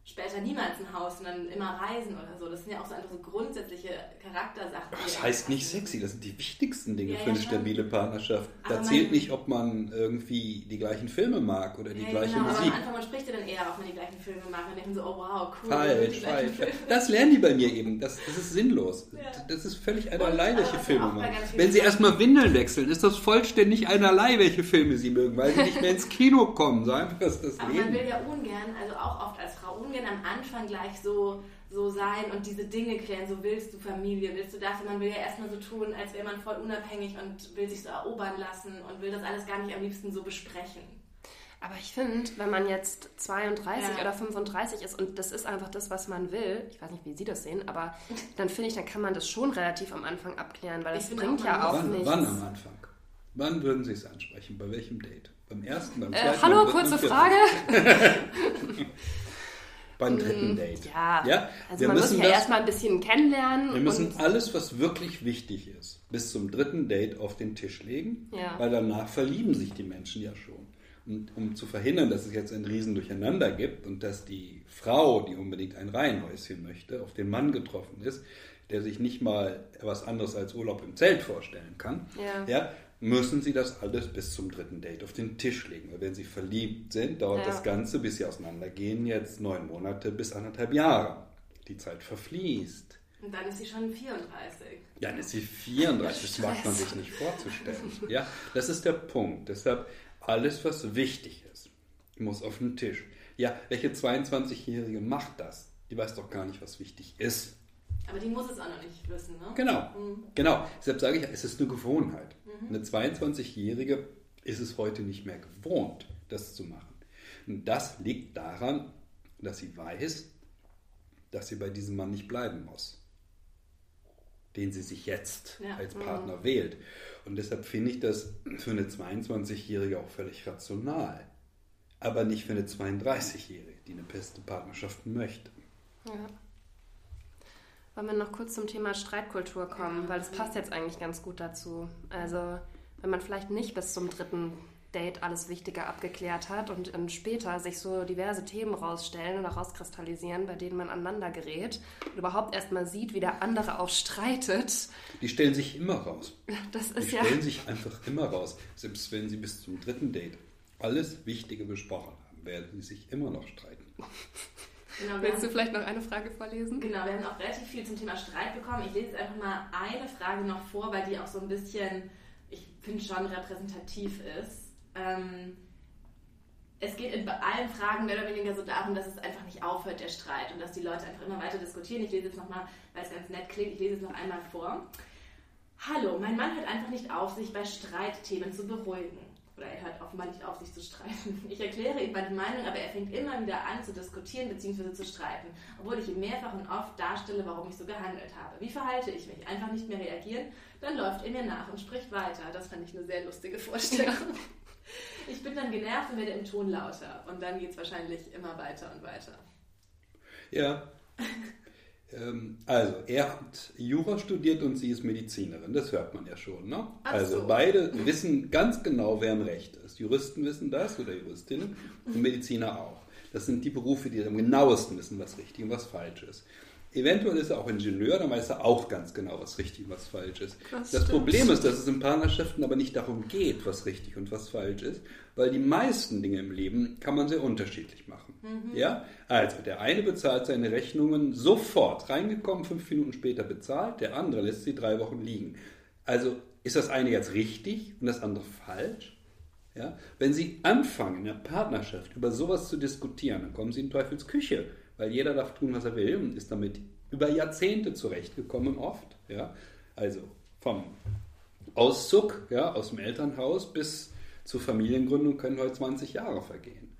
später niemals ein Haus, sondern immer reisen oder so. Das sind ja auch so einfach so grundsätzliche Charaktersachen. Das heißt nicht sexy, das sind die wichtigsten Dinge ja, für eine ja, stabile Partnerschaft. Aber da zählt nicht, ob man irgendwie die gleichen Filme mag oder die ja, gleiche genau, Musik. Aber am Anfang man spricht ja dann eher, ob man die gleichen Filme mag und denken so, oh wow, cool. Falsch, falsch. Das lernen die bei mir eben. Das, das ist sinnlos. Das ist völlig einerlei, welche Filme man Wenn sie erstmal Windeln wechseln, ist das vollständig einerlei, welche Filme sie mögen, weil sie nicht mehr ins Kino kommen. So einfach ist das aber Leben. man will ja ungern, also auch oft als Frau ungern am Anfang gleich so, so sein und diese Dinge klären. So willst du Familie, willst du das? Und man will ja erstmal so tun, als wäre man voll unabhängig und will sich so erobern lassen und will das alles gar nicht am liebsten so besprechen. Aber ich finde, wenn man jetzt 32 ja. oder 35 ist und das ist einfach das, was man will, ich weiß nicht, wie Sie das sehen, aber dann finde ich, dann kann man das schon relativ am Anfang abklären, weil das bringt auch ja auch wann, nichts. Wann am Anfang? Wann würden Sie es ansprechen? Bei welchem Date? Beim ersten, beim äh, zweiten? Äh, hallo, kurze Frage. beim mm, dritten Date. Ja, ja? also wir man muss ja das, erstmal ein bisschen kennenlernen. Wir müssen alles, was wirklich wichtig ist, bis zum dritten Date auf den Tisch legen, ja. weil danach verlieben sich die Menschen ja schon. Und um zu verhindern, dass es jetzt ein Riesendurcheinander gibt und dass die Frau, die unbedingt ein Reihenhäuschen möchte, auf den Mann getroffen ist, der sich nicht mal etwas anderes als Urlaub im Zelt vorstellen kann, ja. ja müssen sie das alles bis zum dritten Date auf den Tisch legen. Weil wenn sie verliebt sind, dauert ja. das Ganze, bis sie auseinandergehen, jetzt neun Monate bis anderthalb Jahre. Die Zeit verfließt. Und dann ist sie schon 34. Ja, dann ist sie 34. Das wagt man sich nicht vorzustellen. Ja, das ist der Punkt. Deshalb alles, was wichtig ist, muss auf den Tisch. Ja, welche 22-Jährige macht das? Die weiß doch gar nicht, was wichtig ist. Aber die muss es auch noch nicht wissen, ne? Genau, mhm. genau. Deshalb sage ich, es ist eine Gewohnheit. Mhm. Eine 22-Jährige ist es heute nicht mehr gewohnt, das zu machen. Und das liegt daran, dass sie weiß, dass sie bei diesem Mann nicht bleiben muss, den sie sich jetzt ja. als Partner mhm. wählt. Und deshalb finde ich das für eine 22-Jährige auch völlig rational. Aber nicht für eine 32-Jährige, die eine beste Partnerschaft möchte. Ja. Wollen wir noch kurz zum Thema Streitkultur kommen, weil das passt jetzt eigentlich ganz gut dazu. Also, wenn man vielleicht nicht bis zum dritten Date alles Wichtige abgeklärt hat und dann später sich so diverse Themen rausstellen oder rauskristallisieren, bei denen man aneinander gerät und überhaupt erstmal sieht, wie der andere auch streitet. Die stellen sich immer raus. Das ist Die ja. stellen sich einfach immer raus. Selbst wenn sie bis zum dritten Date alles Wichtige besprochen haben, werden sie sich immer noch streiten. Genau, Willst du vielleicht noch eine Frage vorlesen? Genau, wir haben auch relativ viel zum Thema Streit bekommen. Ich lese jetzt einfach mal eine Frage noch vor, weil die auch so ein bisschen, ich finde, schon repräsentativ ist. Ähm, es geht in allen Fragen mehr oder weniger so darum, dass es einfach nicht aufhört, der Streit, und dass die Leute einfach immer weiter diskutieren. Ich lese jetzt nochmal, weil es ganz nett klingt, ich lese es noch einmal vor. Hallo, mein Mann hört einfach nicht auf, sich bei Streitthemen zu beruhigen. Oder er hört offenbar nicht auf, sich zu streiten. Ich erkläre ihm meine Meinung, aber er fängt immer wieder an zu diskutieren bzw. zu streiten, obwohl ich ihm mehrfach und oft darstelle, warum ich so gehandelt habe. Wie verhalte ich mich? Einfach nicht mehr reagieren? Dann läuft er mir nach und spricht weiter. Das fand ich eine sehr lustige Vorstellung. Ich bin dann genervt und werde im Ton lauter. Und dann geht es wahrscheinlich immer weiter und weiter. Ja. Ähm, also, er hat Jura studiert und sie ist Medizinerin. Das hört man ja schon. Ne? Also, so. beide wissen ganz genau, wer im Recht ist. Juristen wissen das oder Juristinnen und Mediziner auch. Das sind die Berufe, die am genauesten wissen, was richtig und was falsch ist. Eventuell ist er auch Ingenieur, dann weiß er auch ganz genau, was richtig und was falsch ist. Das Das. Problem ist, dass es in Partnerschaften aber nicht darum geht, was richtig und was falsch ist, weil die meisten Dinge im Leben kann man sehr unterschiedlich machen. Ja? Also, der eine bezahlt seine Rechnungen sofort, reingekommen, fünf Minuten später bezahlt, der andere lässt sie drei Wochen liegen. Also, ist das eine jetzt richtig und das andere falsch? Ja? Wenn Sie anfangen, in der Partnerschaft über sowas zu diskutieren, dann kommen Sie in Teufels Küche, weil jeder darf tun, was er will und ist damit über Jahrzehnte zurechtgekommen oft. Ja? Also vom Auszug ja, aus dem Elternhaus bis zur Familiengründung können heute 20 Jahre vergehen.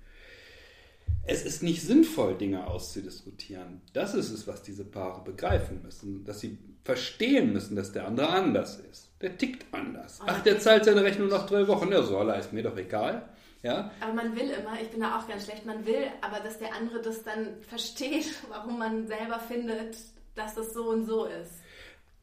Es ist nicht sinnvoll, Dinge auszudiskutieren. Das ist es, was diese Paare begreifen müssen, dass sie verstehen müssen, dass der andere anders ist. Der tickt anders. Ach, der zahlt seine Rechnung nach drei Wochen. Ja, soll er, ist mir doch egal. Ja, Aber man will immer, ich bin da auch ganz schlecht, man will aber, dass der andere das dann versteht, warum man selber findet, dass das so und so ist.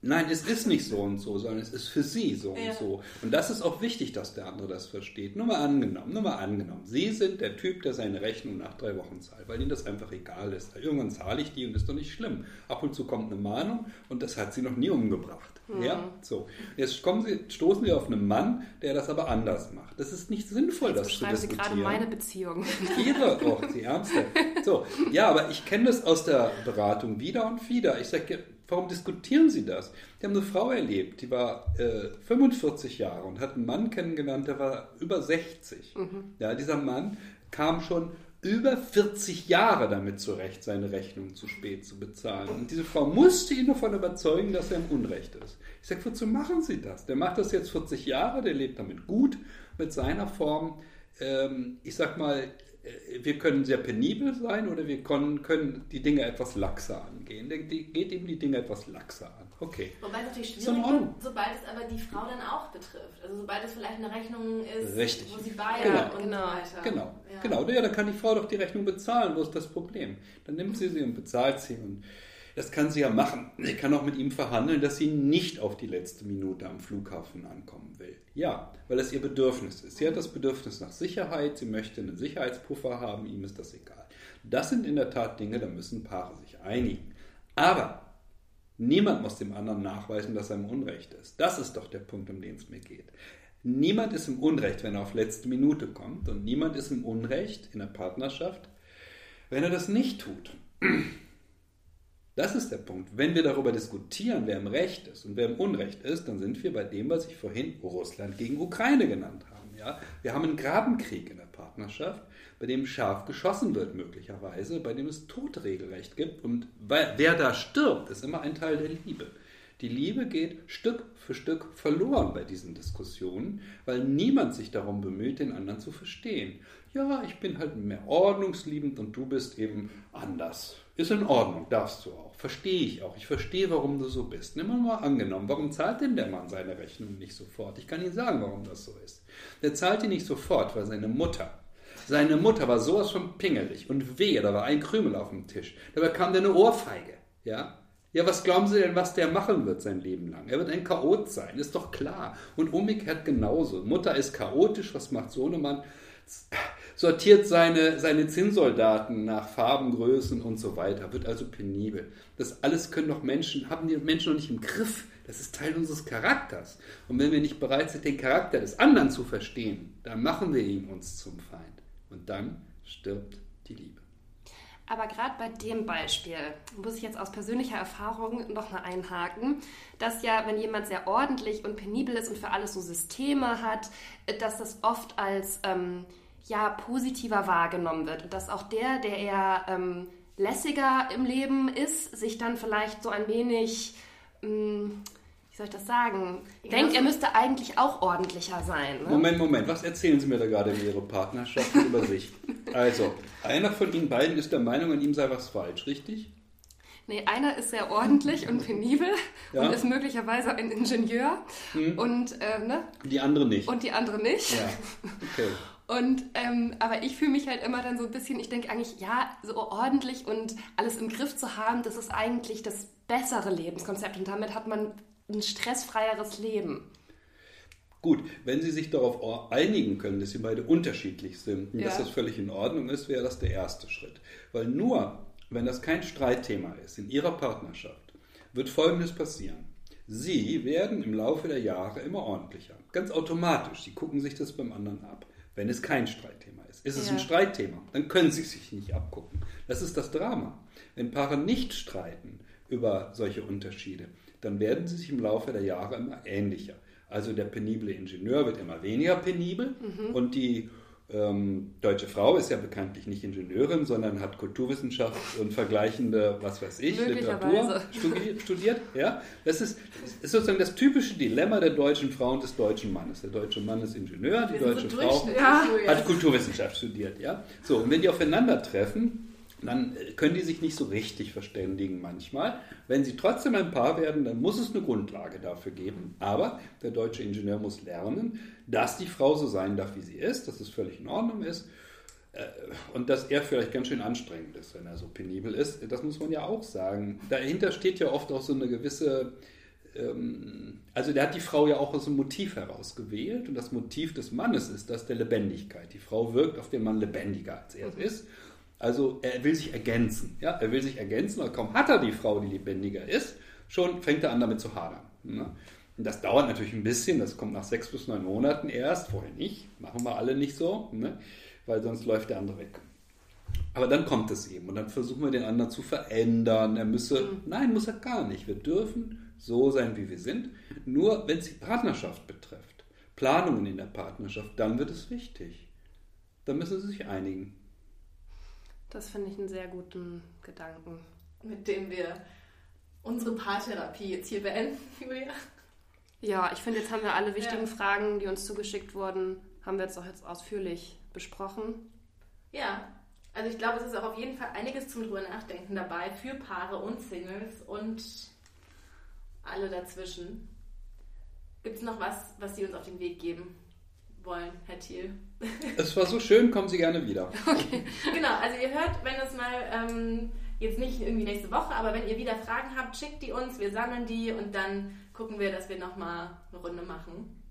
Nein, es ist nicht so und so, sondern es ist für sie so Ja. und so. Und das ist auch wichtig, dass der andere das versteht. Nur mal angenommen, nur mal angenommen. Sie sind der Typ, der seine Rechnung nach drei Wochen zahlt, weil ihnen das einfach egal ist. Irgendwann zahle ich die und ist doch nicht schlimm. Ab und zu kommt eine Mahnung und das hat sie noch nie umgebracht. Ja, so. Jetzt kommen sie, stoßen sie auf einen Mann, der das aber anders macht. Das ist nicht sinnvoll, das zu Beschreiben Sie diskutieren. gerade meine Beziehung. Ihre, oh, die Ärmste. So, ja, aber ich kenne das aus der Beratung wieder und wieder. Ich sage, warum diskutieren Sie das? Die haben eine Frau erlebt, die war äh, 45 Jahre und hat einen Mann kennengelernt, der war über 60. Ja, dieser Mann kam schon über 40 Jahre damit zurecht, seine Rechnung zu spät zu bezahlen. Und diese Frau musste ihn davon überzeugen, dass er im Unrecht ist. Ich sage, wozu machen Sie das? Der macht das jetzt 40 Jahre, der lebt damit gut, mit seiner Form. Ähm, ich sag mal, wir können sehr penibel sein oder wir können, können die Dinge etwas laxer angehen. Die, geht eben die Dinge etwas laxer an. Okay. Wobei es natürlich Ist schwierig wird, sobald es aber die Frau dann auch betrifft. Also sobald es vielleicht eine Rechnung ist, Richtig. wo sie beide Genau. und Genau. so weiter. Genau, Ja. genau. Ja, dann kann die Frau doch die Rechnung bezahlen. Wo ist das Problem? Dann nimmt sie sie und bezahlt sie. Und das kann sie ja machen. Sie kann auch mit ihm verhandeln, dass sie nicht auf die letzte Minute am Flughafen ankommen will. Ja, weil das ihr Bedürfnis ist. Sie hat das Bedürfnis nach Sicherheit. Sie möchte einen Sicherheitspuffer haben. Ihm ist das egal. Das sind in der Tat Dinge, da müssen Paare sich einigen. Aber Niemand muss dem anderen nachweisen, dass er im Unrecht ist. Das ist doch der Punkt, um den es mir geht. Niemand ist im Unrecht, wenn er auf letzte Minute kommt. Und niemand ist im Unrecht in der Partnerschaft, wenn er das nicht tut. Das ist der Punkt. Wenn wir darüber diskutieren, wer im Recht ist und wer im Unrecht ist, dann sind wir bei dem, was ich vorhin Russland gegen Ukraine genannt habe. Ja? Wir haben einen Grabenkrieg in der Partnerschaft, bei dem scharf geschossen wird möglicherweise, bei dem es Todregelrecht gibt. Und wer da stirbt, ist immer ein Teil der Liebe. Die Liebe geht Stück für Stück verloren bei diesen Diskussionen, weil niemand sich darum bemüht, den anderen zu verstehen. Ja, ich bin halt mehr ordnungsliebend und du bist eben anders. Ist in Ordnung, darfst du auch. Verstehe ich auch. Ich verstehe, warum du so bist. Nimm mal angenommen, warum zahlt denn der Mann seine Rechnung nicht sofort? Ich kann Ihnen sagen, warum das so ist. Der zahlt die nicht sofort, weil seine Mutter seine Mutter war sowas von pingelig und wehe, da war ein Krümel auf dem Tisch. Da bekam der eine Ohrfeige. Ja? Ja, was glauben Sie denn, was der machen wird sein Leben lang? Er wird ein Chaot sein, ist doch klar. Und umgekehrt genauso. Mutter ist chaotisch, was macht so eine Mann? Sortiert seine, seine Zinnsoldaten nach Farben, Größen und so weiter, wird also penibel. Das alles können doch Menschen, haben die Menschen noch nicht im Griff. Das ist Teil unseres Charakters. Und wenn wir nicht bereit sind, den Charakter des anderen zu verstehen, dann machen wir ihn uns zum Feind. Und dann stirbt die Liebe. Aber gerade bei dem Beispiel muss ich jetzt aus persönlicher Erfahrung noch mal einhaken, dass ja, wenn jemand sehr ordentlich und penibel ist und für alles so Systeme hat, dass das oft als ähm, ja positiver wahrgenommen wird und dass auch der, der eher ähm, lässiger im Leben ist, sich dann vielleicht so ein wenig ähm, wie soll ich das sagen, denkt, er müsste eigentlich auch ordentlicher sein. Ne? Moment, Moment, was erzählen Sie mir da gerade in Ihrer Partnerschaft über sich? Also, einer von Ihnen beiden ist der Meinung, an ihm sei was falsch, richtig? Nee, einer ist sehr ordentlich und penibel ja. und ist möglicherweise ein Ingenieur. Hm. Und, äh, ne? Die andere nicht. Und die andere nicht. Ja. Okay. Und ähm, aber ich fühle mich halt immer dann so ein bisschen, ich denke eigentlich, ja, so ordentlich und alles im Griff zu haben, das ist eigentlich das bessere Lebenskonzept. Und damit hat man ein stressfreieres Leben. Gut, wenn Sie sich darauf einigen können, dass Sie beide unterschiedlich sind und ja. dass das völlig in Ordnung ist, wäre das der erste Schritt. Weil nur, wenn das kein Streitthema ist in Ihrer Partnerschaft, wird Folgendes passieren. Sie werden im Laufe der Jahre immer ordentlicher. Ganz automatisch. Sie gucken sich das beim anderen ab. Wenn es kein Streitthema ist. Ist es ja. ein Streitthema, dann können Sie sich nicht abgucken. Das ist das Drama. Wenn Paare nicht streiten über solche Unterschiede, dann werden sie sich im Laufe der Jahre immer ähnlicher. Also der penible Ingenieur wird immer weniger penibel mhm. und die ähm, deutsche Frau ist ja bekanntlich nicht Ingenieurin, sondern hat Kulturwissenschaft und vergleichende, was weiß ich, Literatur studiert. Ja? Das ist, ist, sozusagen das typische Dilemma der deutschen Frau und des deutschen Mannes. Der deutsche Mann ist Ingenieur, die deutsche so Frau ja. hat Kulturwissenschaft studiert. Ja? So, und wenn die aufeinandertreffen, dann können die sich nicht so richtig verständigen manchmal. Wenn sie trotzdem ein Paar werden, dann muss es eine Grundlage dafür geben. Aber der deutsche Ingenieur muss lernen, dass die Frau so sein darf, wie sie ist, dass es völlig in Ordnung ist äh, und dass er vielleicht ganz schön anstrengend ist, wenn er so penibel ist. Das muss man ja auch sagen. Dahinter steht ja oft auch so eine gewisse ähm, also der hat die Frau ja auch aus einem Motiv herausgewählt und das Motiv des Mannes ist das der Lebendigkeit. Die Frau wirkt auf den Mann lebendiger, als er es ist also er will sich ergänzen. Ja? Er will sich ergänzen, und kaum hat er die Frau, die lebendiger ist, schon fängt er an damit zu hadern. Ne? Und das dauert natürlich ein bisschen, das kommt nach sechs bis neun Monaten erst, vorher nicht, machen wir alle nicht so, ne? weil sonst läuft der andere weg. Aber dann kommt es eben und dann versuchen wir den anderen zu verändern. Er müsse, mhm. nein, muss er gar nicht. Wir dürfen so sein, wie wir sind. Nur wenn es die Partnerschaft betrifft, Planungen in der Partnerschaft, dann wird es wichtig. Dann müssen sie sich einigen. Das finde ich einen sehr guten Gedanken. Mit dem wir unsere Paartherapie jetzt hier beenden, Julia. Ja, ich finde, jetzt haben wir alle wichtigen ja. Fragen, die uns zugeschickt wurden, haben wir jetzt auch jetzt ausführlich besprochen. Ja, also ich glaube, es ist auch auf jeden Fall einiges zum drüber nachdenken dabei für Paare und Singles und alle dazwischen. Gibt es noch was, was Sie uns auf den Weg geben? wollen, Herr Thiel. Es war so schön, kommen Sie gerne wieder. Okay. Genau, also ihr hört, wenn es mal ähm, jetzt nicht irgendwie nächste Woche, aber wenn ihr wieder Fragen habt, schickt die uns, wir sammeln die und dann gucken wir, dass wir nochmal eine Runde machen.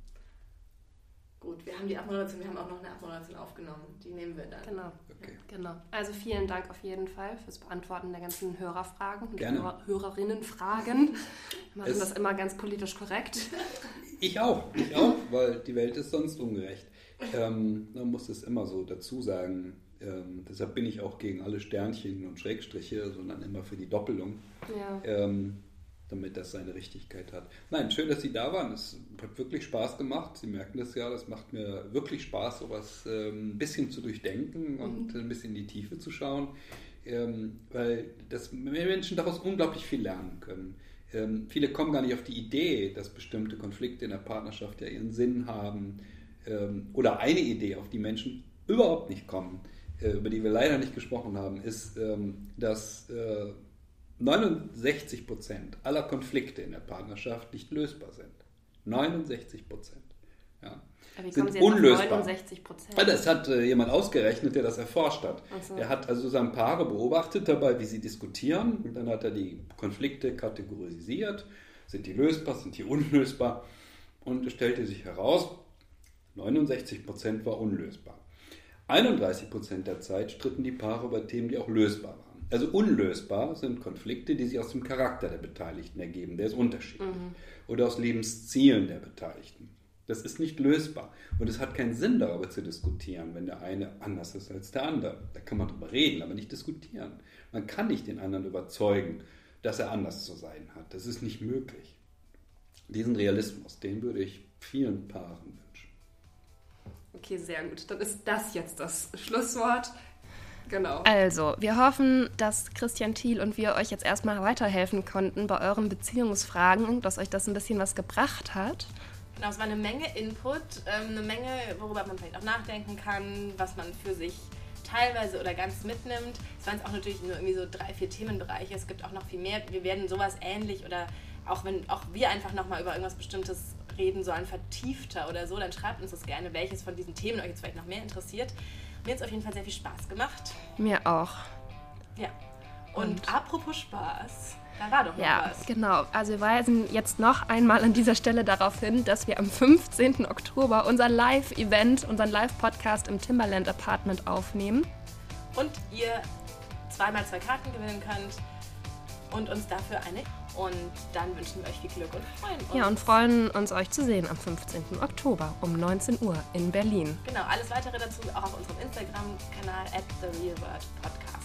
Gut, wir haben die Abmoderation, wir haben auch noch eine Abmoderation aufgenommen. Die nehmen wir dann. Genau. Okay. genau. Also vielen Dank auf jeden Fall fürs Beantworten der ganzen Hörerfragen und. Hörer, Hörerinnenfragen. Wir machen es das immer ganz politisch korrekt. Ich auch, ich auch, weil die Welt ist sonst ungerecht. Ähm, man muss es immer so dazu sagen. Ähm, deshalb bin ich auch gegen alle Sternchen und Schrägstriche, sondern immer für die Doppelung. Ja. Ähm, damit das seine Richtigkeit hat. Nein, schön, dass Sie da waren. Es hat wirklich Spaß gemacht. Sie merken das ja, das macht mir wirklich Spaß, sowas ähm, ein bisschen zu durchdenken und mhm. ein bisschen in die Tiefe zu schauen, ähm, weil das Menschen daraus unglaublich viel lernen können. Ähm, viele kommen gar nicht auf die Idee, dass bestimmte Konflikte in der Partnerschaft ja ihren Sinn haben ähm, oder eine Idee, auf die Menschen überhaupt nicht kommen, äh, über die wir leider nicht gesprochen haben, ist, ähm, dass äh, 69 Prozent aller Konflikte in der Partnerschaft nicht lösbar sind. 69 Prozent. Ja. Sind unlösbar. 69 Das hat äh, jemand ausgerechnet, der das erforscht hat. So. Er hat also sozusagen Paare beobachtet dabei, wie sie diskutieren. Und dann hat er die Konflikte kategorisiert. Sind die lösbar, sind die unlösbar? Und es stellte sich heraus, 69 Prozent war unlösbar. 31 Prozent der Zeit stritten die Paare über Themen, die auch lösbar waren. Also unlösbar sind Konflikte, die sich aus dem Charakter der Beteiligten ergeben. Der ist unterschiedlich. Mhm. Oder aus Lebenszielen der Beteiligten. Das ist nicht lösbar. Und es hat keinen Sinn, darüber zu diskutieren, wenn der eine anders ist als der andere. Da kann man darüber reden, aber nicht diskutieren. Man kann nicht den anderen überzeugen, dass er anders zu sein hat. Das ist nicht möglich. Diesen Realismus, den würde ich vielen Paaren wünschen. Okay, sehr gut. Dann ist das jetzt das Schlusswort. Genau. Also, wir hoffen, dass Christian Thiel und wir euch jetzt erstmal weiterhelfen konnten bei euren Beziehungsfragen, dass euch das ein bisschen was gebracht hat. Genau, es war eine Menge Input, ähm, eine Menge, worüber man vielleicht auch nachdenken kann, was man für sich teilweise oder ganz mitnimmt. Es waren jetzt auch natürlich nur irgendwie so drei, vier Themenbereiche. Es gibt auch noch viel mehr. Wir werden sowas ähnlich oder auch wenn auch wir einfach nochmal über irgendwas Bestimmtes reden sollen, vertiefter oder so, dann schreibt uns das gerne, welches von diesen Themen euch jetzt vielleicht noch mehr interessiert. Mir hat es auf jeden Fall sehr viel Spaß gemacht. Mir auch. Ja. Und, Und apropos Spaß, da war doch noch ja, was. genau. Also wir weisen jetzt noch einmal an dieser Stelle darauf hin, dass wir am 15. Oktober unser Live-Event, unseren Live-Podcast im Timberland Apartment aufnehmen. Und ihr zweimal zwei Karten gewinnen könnt und uns dafür eine. Und dann wünschen wir euch viel Glück und freuen uns. Ja, und freuen uns, euch zu sehen am 15. Oktober um 19 Uhr in Berlin. Genau, alles weitere dazu auch auf unserem Instagram-Kanal at The Real World Podcast.